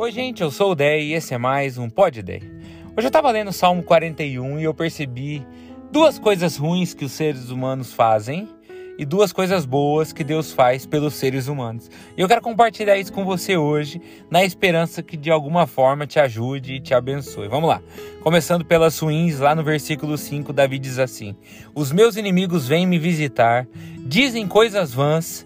Oi, gente, eu sou o Dé e esse é mais um Pod Dé. Hoje eu estava lendo o Salmo 41 e eu percebi duas coisas ruins que os seres humanos fazem e duas coisas boas que Deus faz pelos seres humanos. E eu quero compartilhar isso com você hoje, na esperança que de alguma forma te ajude e te abençoe. Vamos lá. Começando pelas ruins, lá no versículo 5, Davi diz assim: Os meus inimigos vêm me visitar, dizem coisas vãs,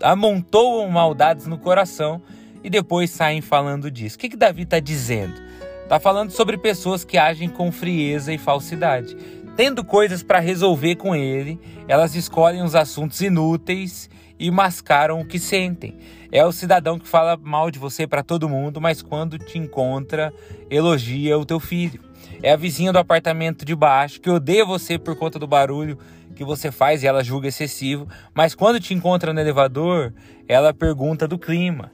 amontoam maldades no coração e depois saem falando disso. O que, que Davi está dizendo? Está falando sobre pessoas que agem com frieza e falsidade. Tendo coisas para resolver com ele, elas escolhem os assuntos inúteis e mascaram o que sentem. É o cidadão que fala mal de você para todo mundo, mas quando te encontra, elogia o teu filho. É a vizinha do apartamento de baixo que odeia você por conta do barulho que você faz e ela julga excessivo, mas quando te encontra no elevador, ela pergunta do clima.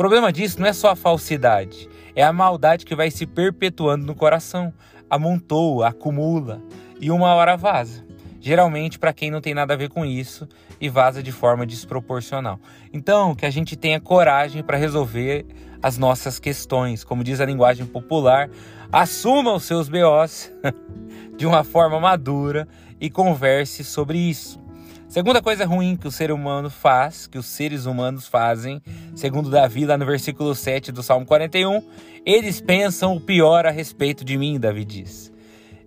Problema disso não é só a falsidade, é a maldade que vai se perpetuando no coração. Amontoa, acumula e uma hora vaza. Geralmente para quem não tem nada a ver com isso e vaza de forma desproporcional. Então, que a gente tenha coragem para resolver as nossas questões. Como diz a linguagem popular, assuma os seus BOs de uma forma madura e converse sobre isso. Segunda coisa ruim que o ser humano faz, que os seres humanos fazem, segundo Davi, lá no versículo 7 do Salmo 41, eles pensam o pior a respeito de mim, Davi diz.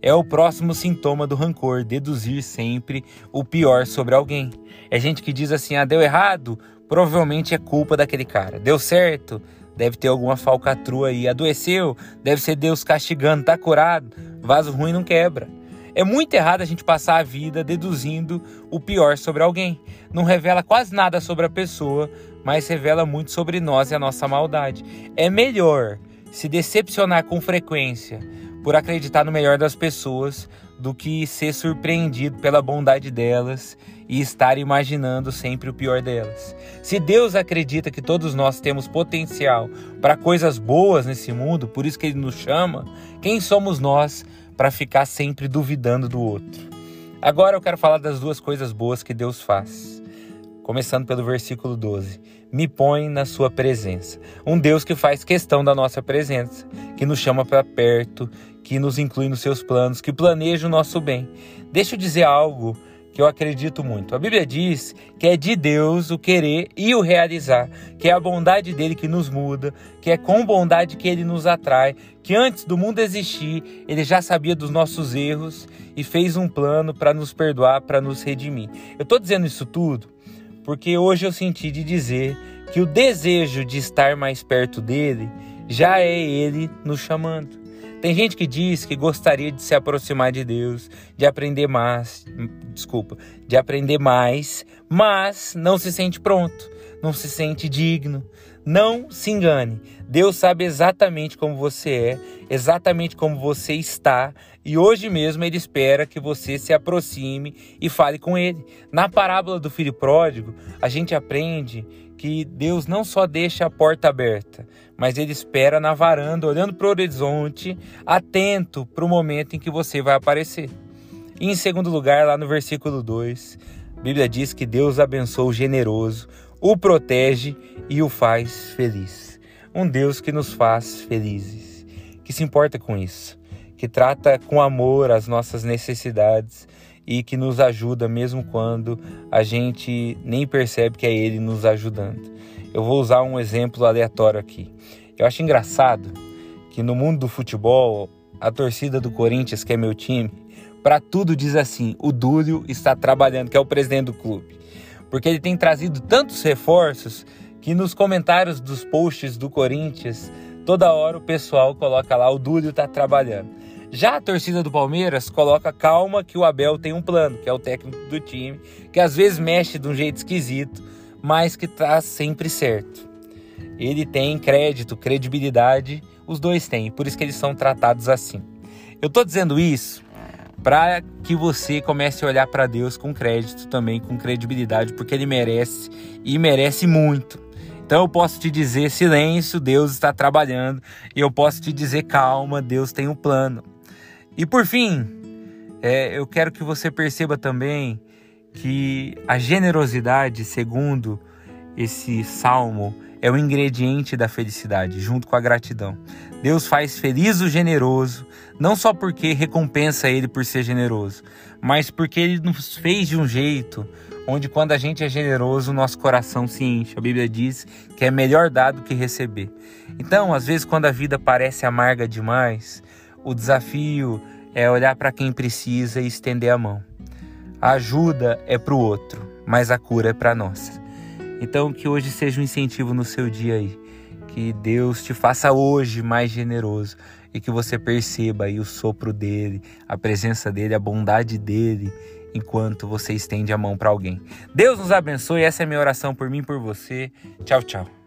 É o próximo sintoma do rancor, deduzir sempre o pior sobre alguém. É gente que diz assim: ah, deu errado, provavelmente é culpa daquele cara. Deu certo, deve ter alguma falcatrua aí. Adoeceu, deve ser Deus castigando, tá curado. Vaso ruim não quebra. É muito errado a gente passar a vida deduzindo o pior sobre alguém. Não revela quase nada sobre a pessoa, mas revela muito sobre nós e a nossa maldade. É melhor se decepcionar com frequência por acreditar no melhor das pessoas do que ser surpreendido pela bondade delas e estar imaginando sempre o pior delas. Se Deus acredita que todos nós temos potencial para coisas boas nesse mundo, por isso que Ele nos chama, quem somos nós para ficar sempre duvidando do outro. Agora eu quero falar das duas coisas boas que Deus faz. Começando pelo versículo 12. Me põe na sua presença. Um Deus que faz questão da nossa presença, que nos chama para perto, que nos inclui nos seus planos, que planeja o nosso bem. Deixa eu dizer algo que eu acredito muito. A Bíblia diz que é de Deus o querer e o realizar, que é a bondade dele que nos muda, que é com bondade que ele nos atrai, que antes do mundo existir, ele já sabia dos nossos erros e fez um plano para nos perdoar, para nos redimir. Eu estou dizendo isso tudo porque hoje eu senti de dizer que o desejo de estar mais perto dele já é ele nos chamando. Tem gente que diz que gostaria de se aproximar de Deus, de aprender mais, desculpa, de aprender mais, mas não se sente pronto, não se sente digno. Não se engane. Deus sabe exatamente como você é, exatamente como você está, e hoje mesmo ele espera que você se aproxime e fale com ele. Na parábola do filho pródigo, a gente aprende que Deus não só deixa a porta aberta, mas ele espera na varanda, olhando para o horizonte, atento para o momento em que você vai aparecer. E em segundo lugar, lá no versículo 2, a Bíblia diz que Deus abençoa o generoso, o protege e o faz feliz. Um Deus que nos faz felizes, que se importa com isso, que trata com amor as nossas necessidades e que nos ajuda mesmo quando a gente nem percebe que é Ele nos ajudando. Eu vou usar um exemplo aleatório aqui. Eu acho engraçado que no mundo do futebol, a torcida do Corinthians, que é meu time, para tudo diz assim: o Dúlio está trabalhando, que é o presidente do clube. Porque ele tem trazido tantos reforços que nos comentários dos posts do Corinthians, toda hora o pessoal coloca lá: o Dúlio está trabalhando. Já a torcida do Palmeiras coloca calma que o Abel tem um plano, que é o técnico do time, que às vezes mexe de um jeito esquisito, mas que está sempre certo. Ele tem crédito, credibilidade, os dois têm, por isso que eles são tratados assim. Eu estou dizendo isso para que você comece a olhar para Deus com crédito também, com credibilidade, porque ele merece e merece muito. Então eu posso te dizer silêncio, Deus está trabalhando, e eu posso te dizer calma, Deus tem um plano. E por fim, é, eu quero que você perceba também que a generosidade, segundo esse salmo é o ingrediente da felicidade, junto com a gratidão. Deus faz feliz o generoso, não só porque recompensa ele por ser generoso, mas porque ele nos fez de um jeito onde quando a gente é generoso, nosso coração se enche. A Bíblia diz que é melhor dar do que receber. Então, às vezes, quando a vida parece amarga demais, o desafio é olhar para quem precisa e estender a mão. A ajuda é para o outro, mas a cura é para nós. Então, que hoje seja um incentivo no seu dia aí. Que Deus te faça hoje mais generoso e que você perceba aí o sopro dele, a presença dele, a bondade dele enquanto você estende a mão para alguém. Deus nos abençoe. Essa é a minha oração por mim e por você. Tchau, tchau.